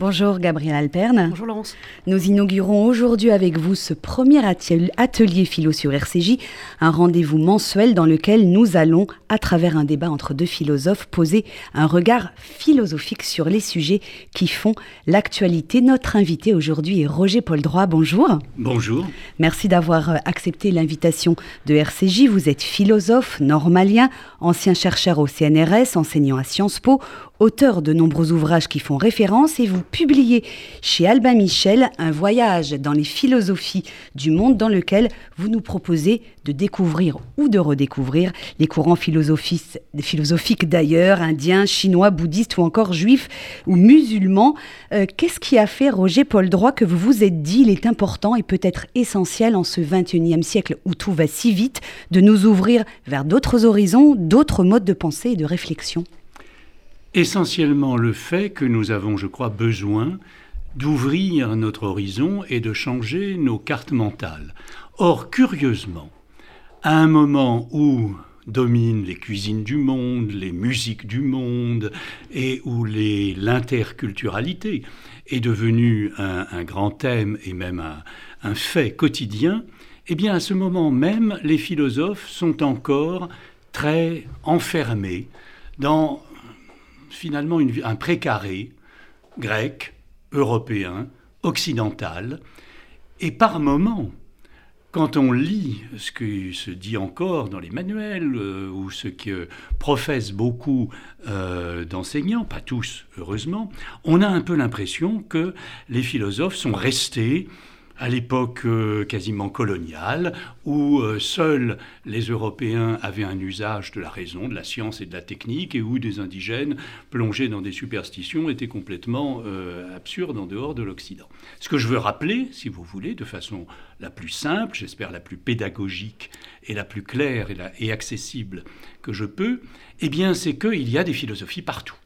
Bonjour Gabriel Alperne. Bonjour Laurence. Nous inaugurons aujourd'hui avec vous ce premier atelier philo sur RCJ, un rendez-vous mensuel dans lequel nous allons, à travers un débat entre deux philosophes, poser un regard philosophique sur les sujets qui font l'actualité. Notre invité aujourd'hui est Roger Paul Droit. Bonjour. Bonjour. Merci d'avoir euh, accepté l'invitation de RCJ. Vous êtes philosophe normalien, ancien chercheur au CNRS, enseignant à Sciences Po, auteur de nombreux ouvrages qui font référence et vous publiez chez Albin Michel un voyage dans les philosophies du monde dans lequel vous nous proposez de découvrir ou de redécouvrir les courants philosophiques d'ailleurs, indiens, chinois, bouddhistes ou encore juifs ou musulmans. Euh, qu'est-ce qui a fait, Roger Paul Droit, que vous vous êtes dit il est important et peut-être essentiel en ce 21e siècle où tout va si vite de nous ouvrir vers d'autres horizons, d'autres modes de pensée et de réflexion? Essentiellement le fait que nous avons, je crois, besoin d'ouvrir notre horizon et de changer nos cartes mentales. Or, curieusement, à un moment où dominent les cuisines du monde, les musiques du monde, et où l'interculturalité est devenue un, grand thème et même un, fait quotidien, eh bien à ce moment même, les philosophes sont encore très enfermés dans finalement un précaré grec, européen, occidental. Et par moments, quand on lit ce que se dit encore dans les manuels euh, ou ce que professent beaucoup euh, d'enseignants, pas tous heureusement, on a un peu l'impression que les philosophes sont restés à l'époque euh, quasiment coloniale, où euh, seuls les Européens avaient un usage de la raison, de la science et de la technique, et où des indigènes plongés dans des superstitions étaient complètement euh, absurdes en dehors de l'Occident. Ce que je veux rappeler, si vous voulez, de façon la plus simple, j'espère la plus pédagogique et la plus claire et, et accessible que je peux, eh bien c'est qu'il y a des philosophies partout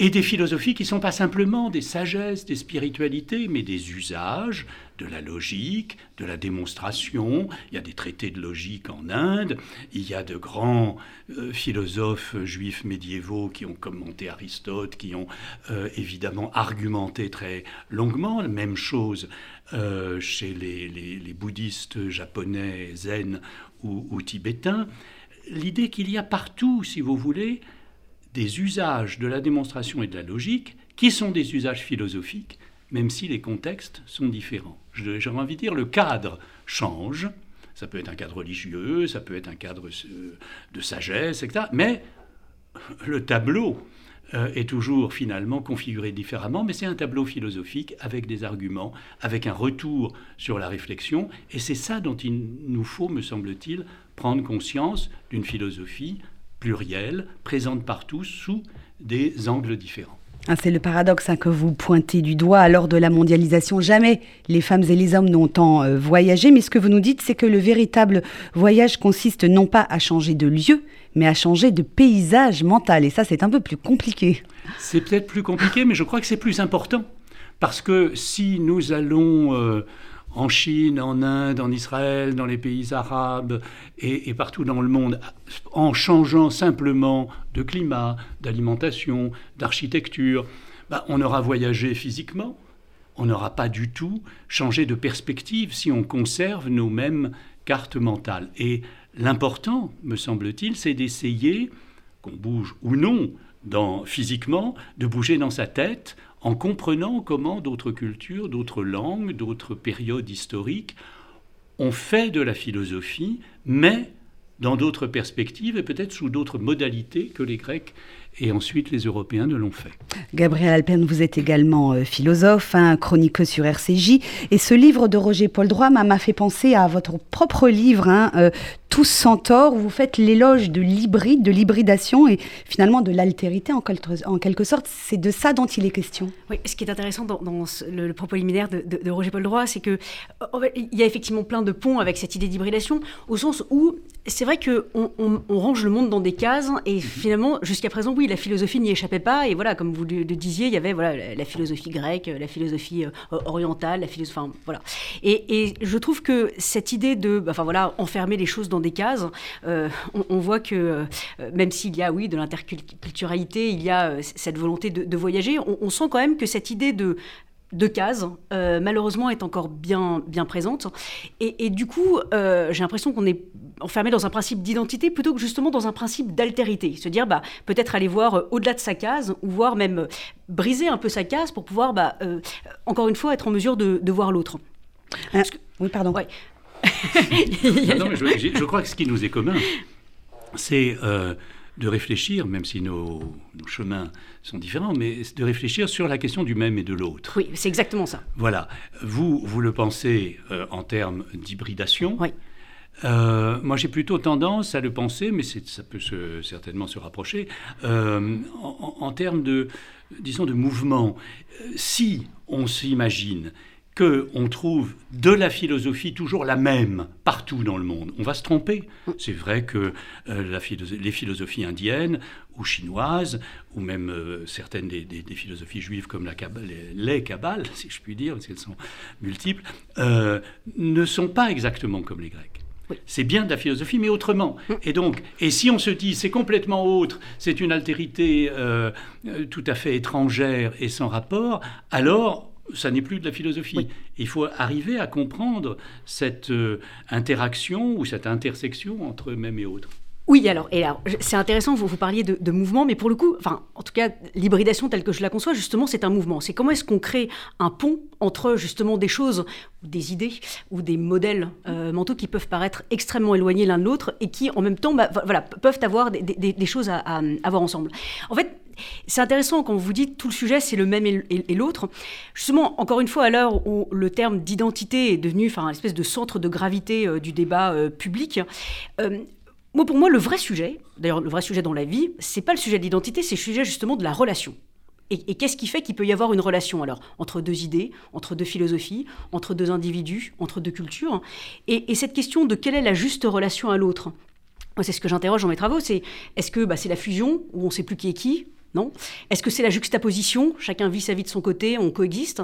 et des philosophies qui ne sont pas simplement des sagesses, des spiritualités, mais des usages, de la logique, de la démonstration. Il y a des traités de logique en Inde, il y a de grands euh, philosophes juifs médiévaux qui ont commenté Aristote, qui ont euh, évidemment argumenté très longuement. La même chose euh, chez les, bouddhistes japonais, zen ou tibétains. L'idée qu'il y a partout, si vous voulez, des usages de la démonstration et de la logique qui sont des usages philosophiques, même si les contextes sont différents. J'aurais envie de dire, le cadre change. Ça peut être un cadre religieux, ça peut être un cadre euh, de sagesse, etc. Mais le tableau euh, est toujours finalement configuré différemment, mais c'est un tableau philosophique avec des arguments, avec un retour sur la réflexion. Et c'est ça dont il nous faut, me semble-t-il, prendre conscience d'une philosophie plurielle, présente partout sous des angles différents. Ah, c'est le paradoxe hein, que vous pointez du doigt. L'heure de la mondialisation, jamais les femmes et les hommes n'ont tant euh, voyagé. Mais ce que vous nous dites, c'est que le véritable voyage consiste non pas à changer de lieu, mais à changer de paysage mental. Et ça, c'est un peu plus compliqué. C'est peut-être plus compliqué, mais je crois que c'est plus important. Parce que si nous allons... Euh, en Chine, en Inde, en Israël, dans les pays arabes et, partout dans le monde, en changeant simplement de climat, d'alimentation, d'architecture, bah, on aura voyagé physiquement, on n'aura pas du tout changé de perspective si on conserve nos mêmes cartes mentales. Et l'important, me semble-t-il, c'est d'essayer, qu'on bouge ou non dans, physiquement, de bouger dans sa tête en comprenant comment d'autres cultures, d'autres langues, d'autres périodes historiques ont fait de la philosophie, mais dans d'autres perspectives et peut-être sous d'autres modalités que les Grecs et ensuite les Européens ne l'ont fait. Gabriel Alpern, vous êtes également euh, philosophe, hein, chroniqueux sur RCJ, et ce livre de Roger Paul Droit m'a fait penser à votre propre livre, hein, euh, Tous Centaures, où vous faites l'éloge de l'hybride, de l'hybridation et finalement de l'altérité en, quelque sorte. C'est de ça dont il est question. Oui, ce qui est intéressant dans, le, propos liminaire de, Roger Paul Droit, c'est que il y a effectivement plein de ponts avec cette idée d'hybridation, au sens où c'est vrai qu'on on range le monde dans des cases, et finalement, jusqu'à présent, oui, la philosophie n'y échappait pas. Et voilà, comme vous le, disiez, il y avait voilà, la, philosophie grecque, la philosophie euh, orientale, la philosophie. Enfin, voilà. Et, je trouve que cette idée de. Enfin, voilà, enfermer les choses dans des cases. On, voit que même s'il y a, oui, de l'interculturalité, il y a cette volonté de, voyager, on, sent quand même que cette idée de de cases, euh, malheureusement, est encore bien, bien présente. Et, du coup, euh, j'ai l'impression qu'on est enfermé dans un principe d'identité plutôt que justement dans un principe d'altérité. Se dire, bah, peut-être aller voir euh, au-delà de sa case, ou voir même briser un peu sa case pour pouvoir, bah, encore une fois, être en mesure de, voir l'autre. oui, pardon. non, je, je, crois que ce qui nous est commun, c'est de réfléchir, même si nos, chemins sont différents, mais de réfléchir sur la question du même et de l'autre. Oui, c'est exactement ça. Voilà. Vous, vous le pensez euh, en termes d'hybridation. Oui. Euh, moi, j'ai plutôt tendance à le penser, mais ça peut certainement se rapprocher, euh, en, en, termes de, disons, de mouvement. Si on s'imagine qu'on trouve de la philosophie toujours la même partout dans le monde. On va se tromper. C'est vrai que euh, les philosophies indiennes ou chinoises, ou même euh, certaines des, philosophies juives comme la les, kabbales, si je puis dire, parce qu'elles sont multiples, euh, ne sont pas exactement comme les Grecs. C'est bien de la philosophie, mais autrement. Et donc, et si on se dit c'est complètement autre, c'est une altérité tout à fait étrangère et sans rapport, alors ça n'est plus de la philosophie. Il faut arriver à comprendre cette euh, interaction ou cette intersection entre eux-mêmes et autres. Oui, alors, c'est intéressant, vous, vous parliez de, mouvement, mais pour le coup, enfin, en tout cas, l'hybridation telle que je la conçois, justement, c'est un mouvement. C'est comment est-ce qu'on crée un pont entre, justement, des choses, des idées, ou des modèles euh, mentaux qui peuvent paraître extrêmement éloignés l'un de l'autre, et qui, en même temps, bah, voilà, peuvent avoir des, choses à, à, avoir ensemble. En fait, c'est intéressant quand vous dites tout le sujet, c'est le même et, l'autre. Justement, encore une fois, à l'heure où le terme d'identité est devenu enfin, une espèce de centre de gravité euh, du débat euh, public, euh, moi, pour moi, le vrai sujet, d'ailleurs le vrai sujet dans la vie, c'est pas le sujet de l'identité, c'est le sujet justement de la relation. Et, qu'est-ce qui fait qu'il peut y avoir une relation alors entre deux idées, entre deux philosophies, entre deux individus, entre deux cultures et, cette question de quelle est la juste relation à l'autre c'est ce que j'interroge dans mes travaux, c'est est-ce que bah, c'est la fusion où on ne sait plus qui est qui, non? Est-ce que c'est la juxtaposition Chacun vit sa vie de son côté, on coexiste.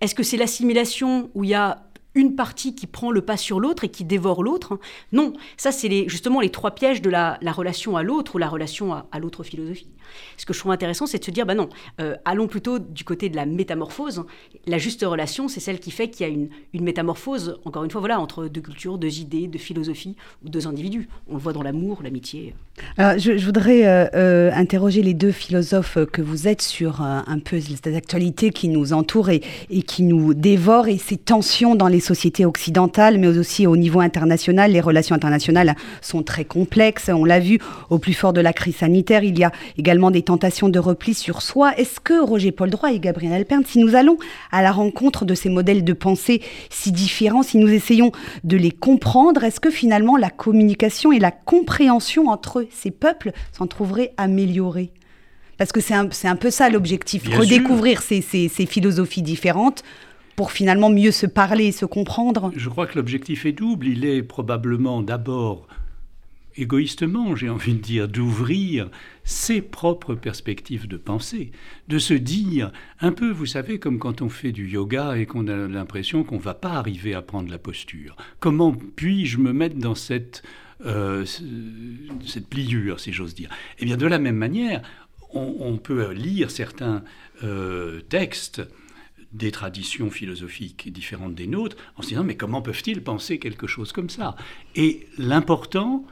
Est-ce que c'est l'assimilation où il y a une partie qui prend le pas sur l'autre et qui dévore l'autre. Non, ça c'est justement les trois pièges de la, relation à l'autre ou la relation à, l'autre philosophie. Ce que je trouve intéressant, c'est de se dire, bah non, euh, allons plutôt du côté de la métamorphose. La juste relation, c'est celle qui fait qu'il y a une, métamorphose, encore une fois, voilà, entre deux cultures, deux idées, deux philosophies ou deux individus. On le voit dans l'amour, l'amitié. je, voudrais euh, euh, interroger les deux philosophes que vous êtes sur un peu cette actualité qui nous entoure et, et qui nous dévore et ces tensions dans les sociétés occidentales, mais aussi au niveau international. Les relations internationales sont très complexes. On l'a vu au plus fort de la crise sanitaire. Il y a également des tentations de repli sur soi. Est-ce que Roger Paul Droit et Gabriel Alpern, si nous allons à la rencontre de ces modèles de pensée si différents, si nous essayons de les comprendre, est-ce que finalement la communication et la compréhension entre ces peuples s'en trouveraient améliorées? Parce que c'est un, un, peu ça l'objectif, redécouvrir ces, ces, ces, philosophies différentes pour finalement mieux se parler et se comprendre Je crois que l'objectif est double. Il est probablement d'abord égoïstement, j'ai envie de dire, d'ouvrir ses propres perspectives de pensée, de se dire, un peu, vous savez, comme quand on fait du yoga et qu'on a l'impression qu'on ne va pas arriver à prendre la posture. Comment puis-je me mettre dans cette, euh, cette pliure, si j'ose dire? Eh bien, de la même manière, on, peut lire certains euh, textes des traditions philosophiques différentes des nôtres, en se disant mais comment peuvent-ils penser quelque chose comme ça? Et l'important,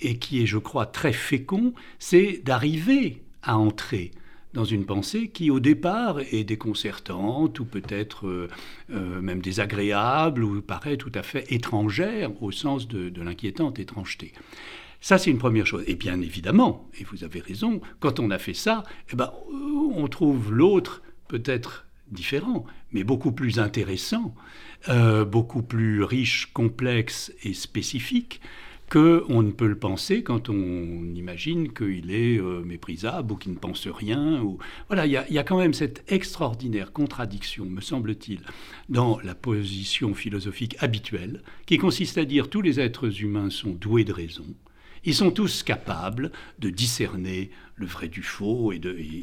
et qui est je crois très fécond, c'est d'arriver à entrer dans une pensée qui au départ est déconcertante ou peut-être euh, euh, même désagréable ou paraît tout à fait étrangère au sens de, l'inquiétante étrangeté. Ça, c'est une première chose. Et bien évidemment, et vous avez raison, quand on a fait ça, eh ben, on trouve l'autre peut-être différent, mais beaucoup plus intéressant, euh, beaucoup plus riche, complexe et spécifique que on ne peut le penser quand on imagine qu'il est euh, méprisable ou qu'il ne pense rien. Voilà, il y, a quand même cette extraordinaire contradiction, me semble-t-il, dans la position philosophique habituelle, qui consiste à dire tous les êtres humains sont doués de raison, Ils sont tous capables de discerner le vrai du faux, et,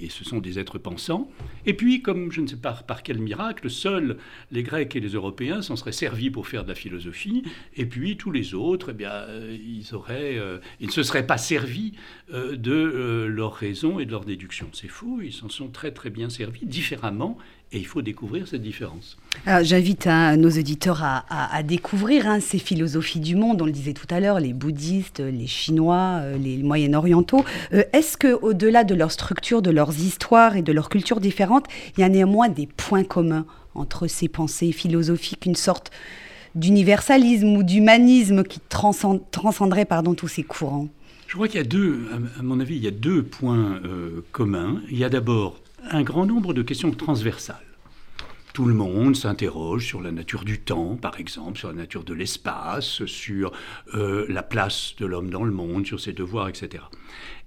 ce sont des êtres pensants. Et puis, comme je ne sais pas par quel miracle, seuls les Grecs et les Européens s'en seraient servis pour faire de la philosophie, et puis tous les autres, eh bien, euh, ils, auraient, euh, ils ne se seraient pas servis euh, de leur raison et de leur déduction. C'est faux, ils s'en sont très très bien servis, différemment, et il faut découvrir cette différence. J'invite hein, nos auditeurs à, découvrir hein, ces philosophies du monde. On le disait tout à l'heure, les bouddhistes, les chinois, euh, les moyen-orientaux. Euh, est-ce que, au-delà de leur structure, de leurs histoires et de leurs cultures différentes, il y a néanmoins des points communs entre ces pensées philosophiques, une sorte d'universalisme ou d'humanisme qui transcenderait pardon, tous ces courants? Je crois qu'il y a deux, à mon avis, il y a deux points euh, communs. Il y a d'abord un grand nombre de questions transversales. Tout le monde s'interroge sur la nature du temps, par exemple, sur la nature de l'espace, sur euh, la place de l'homme dans le monde, sur ses devoirs, etc.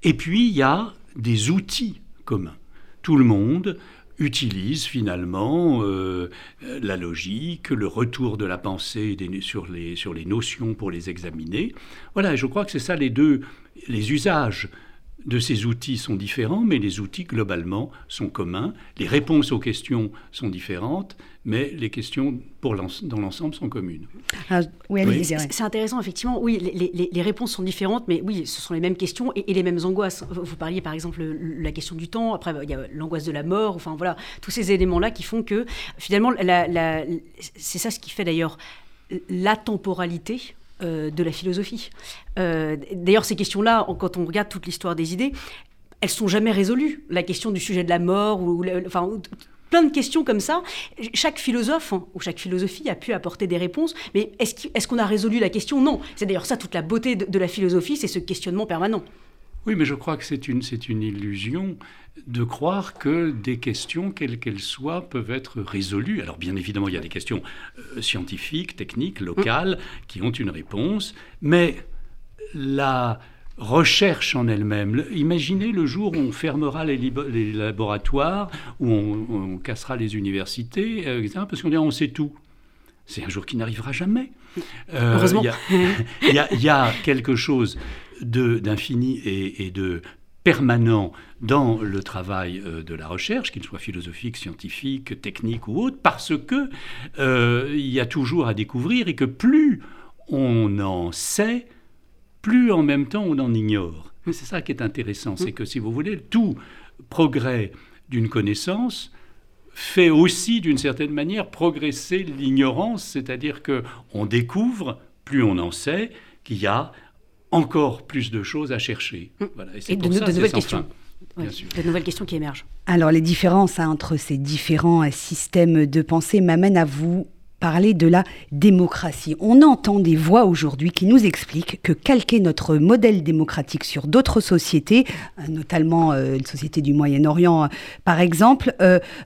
Et puis, il y a des outils communs. Tout le monde utilise finalement euh, la logique, le retour de la pensée sur, les, sur les notions pour les examiner. Voilà, je crois que c'est ça les deux, les usages de ces outils sont différents, mais les outils globalement sont communs. Les réponses aux questions sont différentes, mais les questions pour dans l'ensemble sont communes. Ah, oui, c'est intéressant, effectivement. Oui, les, réponses sont différentes, mais oui, ce sont les mêmes questions et, les mêmes angoisses. Vous parliez par exemple de la question du temps, après il y a l'angoisse de la mort, enfin voilà, tous ces éléments-là qui font que finalement, c'est ça ce qui fait d'ailleurs la temporalité euh, de la philosophie. Euh, d'ailleurs, ces questions-là, quand on regarde toute l'histoire des idées, elles sont jamais résolues. La question du sujet de la mort, ou, enfin, plein de questions comme ça. Chaque philosophe hein, ou chaque philosophie a pu apporter des réponses, mais est-ce qu'on a résolu la question? Non. C'est d'ailleurs ça toute la beauté de la philosophie, c'est ce questionnement permanent. Oui, mais je crois que c'est une, c'est une illusion de croire que des questions, quelles qu'elles soient, peuvent être résolues. Alors bien évidemment, il y a des questions euh, scientifiques, techniques, locales, qui ont une réponse, mais la recherche en elle-même, imaginez le jour où on fermera les, laboratoires, où on, cassera les universités, euh, etc., parce qu'on dira on sait tout. C'est un jour qui n'arrivera jamais. Euh, Heureusement. Il y, y, a quelque chose d'infini et, de permanent dans le travail euh, de la recherche, qu'il soit philosophique, scientifique, technique ou autre, parce que euh, il y a toujours à découvrir et que plus on en sait, plus en même temps on en ignore. C'est ça qui est intéressant, c'est que si vous voulez, tout progrès d'une connaissance fait aussi d'une certaine manière progresser l'ignorance, c'est-à-dire que on découvre, plus on en sait, qu'il y a encore plus de choses à chercher. Mmh. Voilà. Et, de, nouvelles questions. de nouvelles questions qui émergent. Alors les différences hein, entre ces différents euh, systèmes de pensée m'amènent à vous parler de la démocratie. On entend des voix aujourd'hui qui nous expliquent que calquer notre modèle démocratique sur d'autres sociétés, euh, notamment euh, une société du Moyen-Orient par exemple,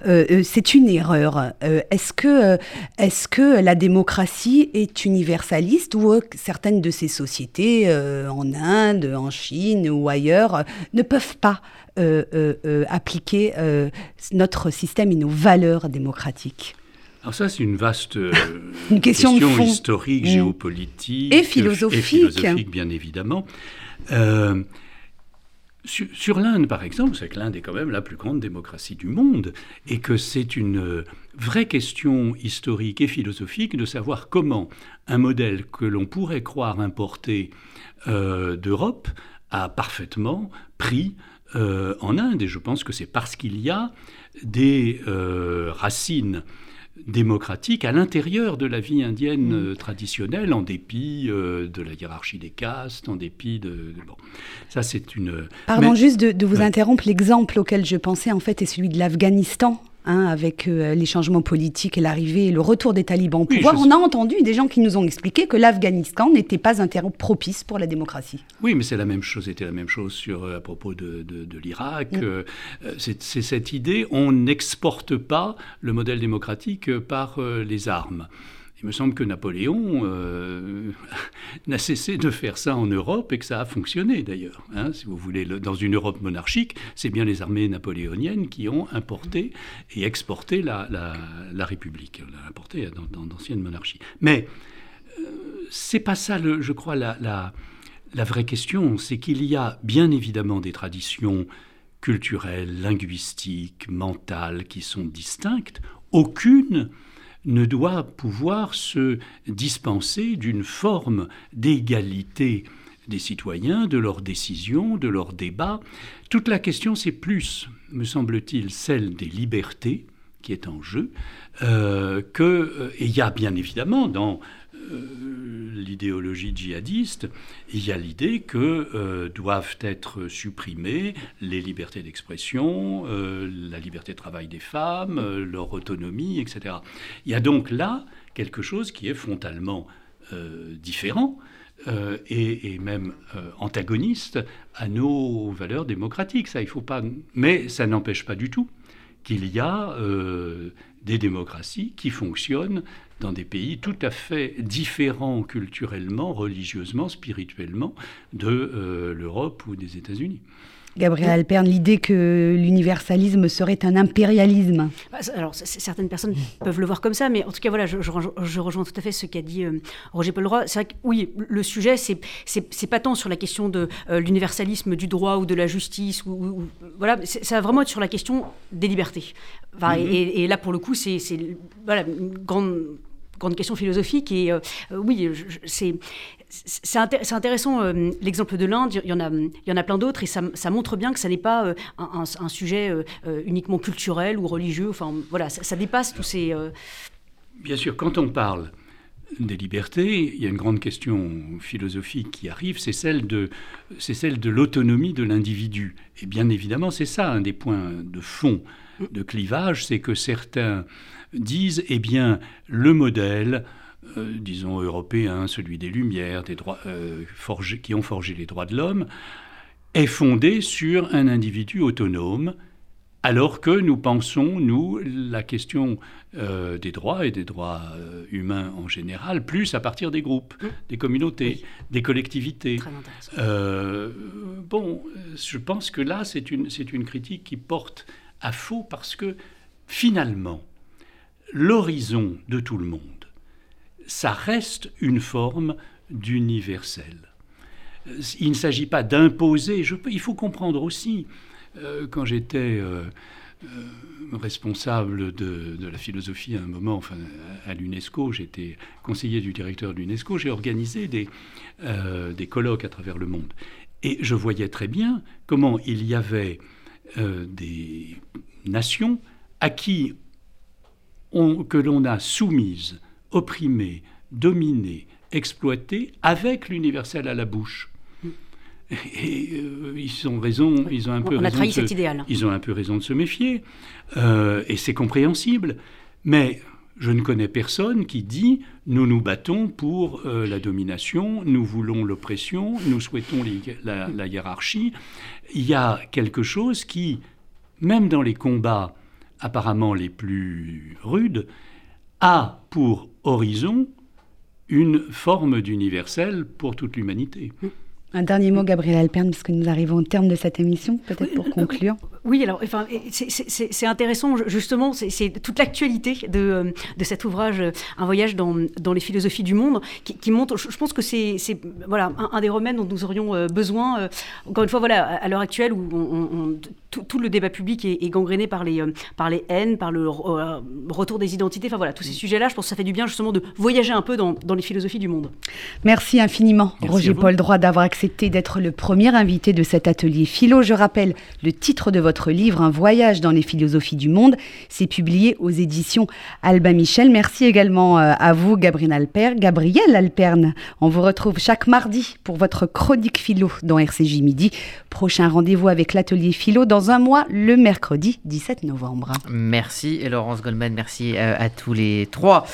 c'est une erreur. est-ce que, est que la démocratie est universaliste ou certaines de ces sociétés en Inde, en Chine ou ailleurs ne peuvent pas appliquer notre système et nos valeurs démocratiques? Alors ça, c'est une vaste euh, une question, historique, mm. géopolitique et philosophique, bien évidemment. Euh, sur, l'Inde, par exemple, c'est que l'Inde est quand même la plus grande démocratie du monde et que c'est une vraie question historique et philosophique de savoir comment un modèle que l'on pourrait croire importé euh, d'Europe a parfaitement pris en Inde. Et je pense que c'est parce qu'il y a des racines démocratique à l'intérieur de la vie indienne euh, traditionnelle, en dépit euh, de la hiérarchie des castes, en dépit de... bon, ça c'est une... Pardon juste de, vous interrompre, l'exemple auquel je pensais en fait est celui de l'Afghanistan. Hein, avec euh, les changements politiques et l'arrivée et le retour des talibans au pouvoir, on a entendu des gens qui nous ont expliqué que l'Afghanistan n'était pas un terrain propice pour la démocratie. Oui, mais c'est la même chose, c'était la même chose sur, euh, à propos de, de, l'Irak. Mm. Euh, c'est cette idée, on n'exporte pas le modèle démocratique par les armes. Il me semble que Napoléon euh, n'a cessé de faire ça en Europe et que ça a fonctionné d'ailleurs. Hein, si vous voulez, dans une Europe monarchique, c'est bien les armées napoléoniennes qui ont importé et exporté la, la, République, importé dans, d'anciennes monarchies. Mais euh, c'est pas ça, le, je crois, la, La vraie question, c'est qu'il y a bien évidemment des traditions culturelles, linguistiques, mentales qui sont distinctes. Aucune ne doit pouvoir se dispenser d'une forme d'égalité des citoyens, de leurs décisions, de leurs débats. Toute la question, c'est plus, me semble-t-il, celle des libertés qui est en jeu, euh, que, euh, et il y a bien évidemment dans l'idéologie djihadiste, il y a l'idée que doivent être supprimées les libertés d'expression, la liberté de travail des femmes, leur autonomie, etc. Il y a donc là quelque chose qui est frontalement différent. et, et, même antagoniste à nos valeurs démocratiques. Ça, il faut pas. Mais ça n'empêche pas du tout qu'il y a euh, des démocraties qui fonctionnent dans des pays tout à fait différents culturellement, religieusement, spirituellement de euh, l'Europe ou des États-Unis. Gabriel Alperne, l'idée que l'universalisme serait un impérialisme. Bah, alors, certaines personnes peuvent le voir comme ça, mais en tout cas, voilà, je, rejoins tout à fait ce qu'a dit euh, Roger Paul Droit. C'est vrai que, oui, le sujet, c'est pas tant sur la question de euh, l'universalisme du droit ou de la justice, ou, voilà, ça va vraiment être sur la question des libertés. Mm-hmm. et, là, pour le coup, c'est voilà, une grande grande question philosophique. Et euh, oui, c'est intéressant euh, l'exemple de l'Inde, il, y en a, y en a plein d'autres et ça, montre bien que ça n'est pas euh, un, sujet euh, uniquement culturel ou religieux. Enfin, voilà, ça, dépasse tous ces. Bien sûr, quand on parle des libertés, il y a une grande question philosophique qui arrive, c'est celle de, c'est celle de l'autonomie de l'individu. Et bien évidemment, c'est ça un des points de fond de clivage, c'est que certains disent, eh bien, le modèle euh, disons, européen, celui des Lumières, des droits, euh, qui ont forgé les droits de l'homme, est fondé sur un individu autonome, alors que nous pensons, nous, la question euh, des droits et des droits humains en général, plus à partir des groupes, mmh. des communautés, des collectivités. bon, je pense que là, c'est une, une critique qui porte à faux parce que finalement, l'horizon de tout le monde, ça reste une forme d'universel. Il ne s'agit pas d'imposer, il faut comprendre aussi, euh, quand j'étais euh, euh, responsable de, la philosophie à un moment, enfin, à l'UNESCO, j'étais conseiller du directeur de l'UNESCO, j'ai organisé des, des colloques à travers le monde. Et je voyais très bien comment il y avait des nations à qui on, que l'on a soumises opprimés, dominés, exploités, avec l'universel à la bouche. Et euh, ils ont raison, ils ont un peu On raison. A trahi cet idéal. Ils ont un peu raison de se méfier, euh, et c'est compréhensible. Mais je ne connais personne qui dit nous nous battons pour euh, la domination, nous voulons l'oppression, nous souhaitons la, la, hiérarchie. Il y a quelque chose qui, même dans les combats apparemment les plus rudes, a pour horizon une forme d'universel pour toute l'humanité. Un dernier mot, Gabriel Alperne, parce que nous arrivons au terme de cette émission, peut-être pour conclure. Oui, alors enfin, c'est intéressant, justement, c'est toute l'actualité de, euh, de, cet ouvrage, euh, Un voyage dans, dans les philosophies du monde, qui, montre, je, pense que c'est voilà, un, des remèdes dont nous aurions euh, besoin, encore une fois, voilà, à, l'heure actuelle où on, tout, le débat public est, gangréné par les, par les haines, par le retour des identités, enfin voilà, tous ces mm. sujets-là, je pense que ça fait du bien justement de voyager un peu dans, dans les philosophies du monde. Merci infiniment, Roger Paul Droit, d'avoir accepté d'être le premier invité de cet atelier philo. Je rappelle le titre de votre livre, Un voyage dans les philosophies du monde. C'est publié aux éditions Alba Michel. Merci également euh, à vous, Gabriel Alperne. Gabriel Alperne. On vous retrouve chaque mardi pour votre chronique philo dans RCJ Midi. Prochain rendez-vous avec l'atelier philo dans un mois, le mercredi 17 novembre. Merci Laurence Goldman, merci euh, à tous les trois.